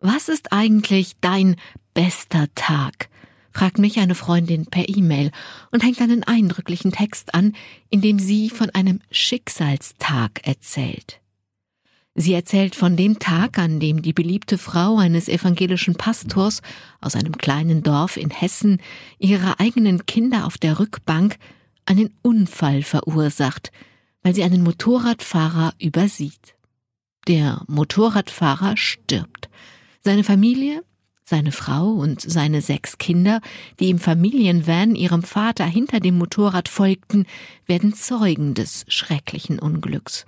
Was ist eigentlich dein bester Tag? fragt mich eine Freundin per E-Mail und hängt einen eindrücklichen Text an, in dem sie von einem Schicksalstag erzählt. Sie erzählt von dem Tag, an dem die beliebte Frau eines evangelischen Pastors aus einem kleinen Dorf in Hessen ihre eigenen Kinder auf der Rückbank einen Unfall verursacht, weil sie einen Motorradfahrer übersieht. Der Motorradfahrer stirbt. Seine Familie, seine Frau und seine sechs Kinder, die im Familienvan ihrem Vater hinter dem Motorrad folgten, werden Zeugen des schrecklichen Unglücks.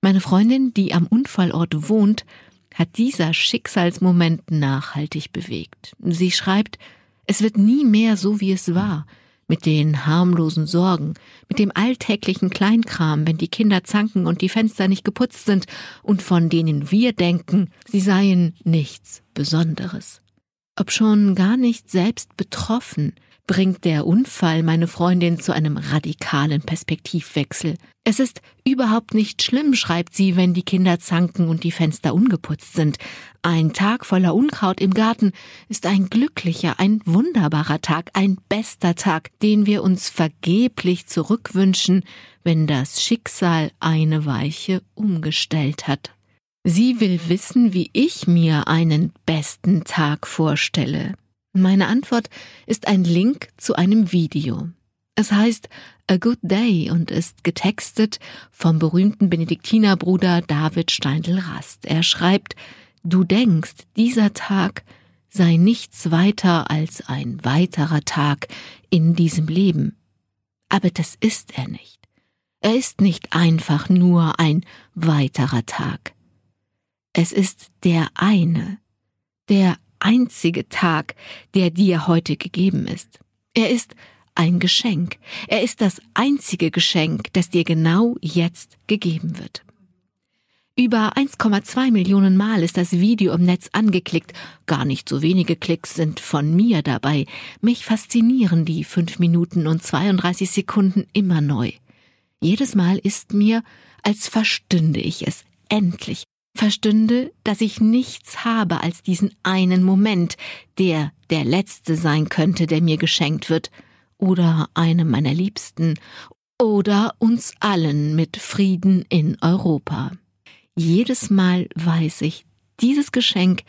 Meine Freundin, die am Unfallort wohnt, hat dieser Schicksalsmoment nachhaltig bewegt. Sie schreibt, es wird nie mehr so, wie es war, mit den harmlosen Sorgen, mit dem alltäglichen Kleinkram, wenn die Kinder zanken und die Fenster nicht geputzt sind und von denen wir denken, sie seien nichts Besonderes. Ob schon gar nicht selbst betroffen, bringt der Unfall meine Freundin zu einem radikalen Perspektivwechsel. Es ist überhaupt nicht schlimm, schreibt sie, wenn die Kinder zanken und die Fenster ungeputzt sind. Ein Tag voller Unkraut im Garten ist ein glücklicher, ein wunderbarer Tag, ein bester Tag, den wir uns vergeblich zurückwünschen, wenn das Schicksal eine Weiche umgestellt hat. Sie will wissen, wie ich mir einen besten Tag vorstelle. Meine Antwort ist ein Link zu einem Video. Es heißt A Good Day und ist getextet vom berühmten Benediktinerbruder David Steindl-Rast. Er schreibt, Du denkst, dieser Tag sei nichts weiter als ein weiterer Tag in diesem Leben. Aber das ist er nicht. Er ist nicht einfach nur ein weiterer Tag. Es ist der eine, der einzige Tag, der dir heute gegeben ist. Er ist ein Geschenk. Er ist das einzige Geschenk, das dir genau jetzt gegeben wird. Über 1,2 Millionen Mal ist das Video im Netz angeklickt. Gar nicht so wenige Klicks sind von mir dabei. Mich faszinieren die 5 Minuten und 32 Sekunden immer neu. Jedes Mal ist mir, als verstünde ich es endlich, verstünde, dass ich nichts habe als diesen einen Moment, der der letzte sein könnte, der mir geschenkt wird, oder einem meiner Liebsten, oder uns allen mit Frieden in Europa. Jedes Mal weiß ich, dieses Geschenk,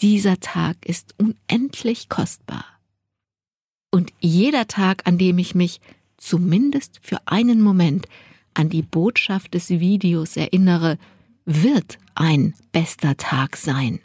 dieser Tag ist unendlich kostbar. Und jeder Tag, an dem ich mich zumindest für einen Moment an die Botschaft des Videos erinnere, wird ein bester Tag sein.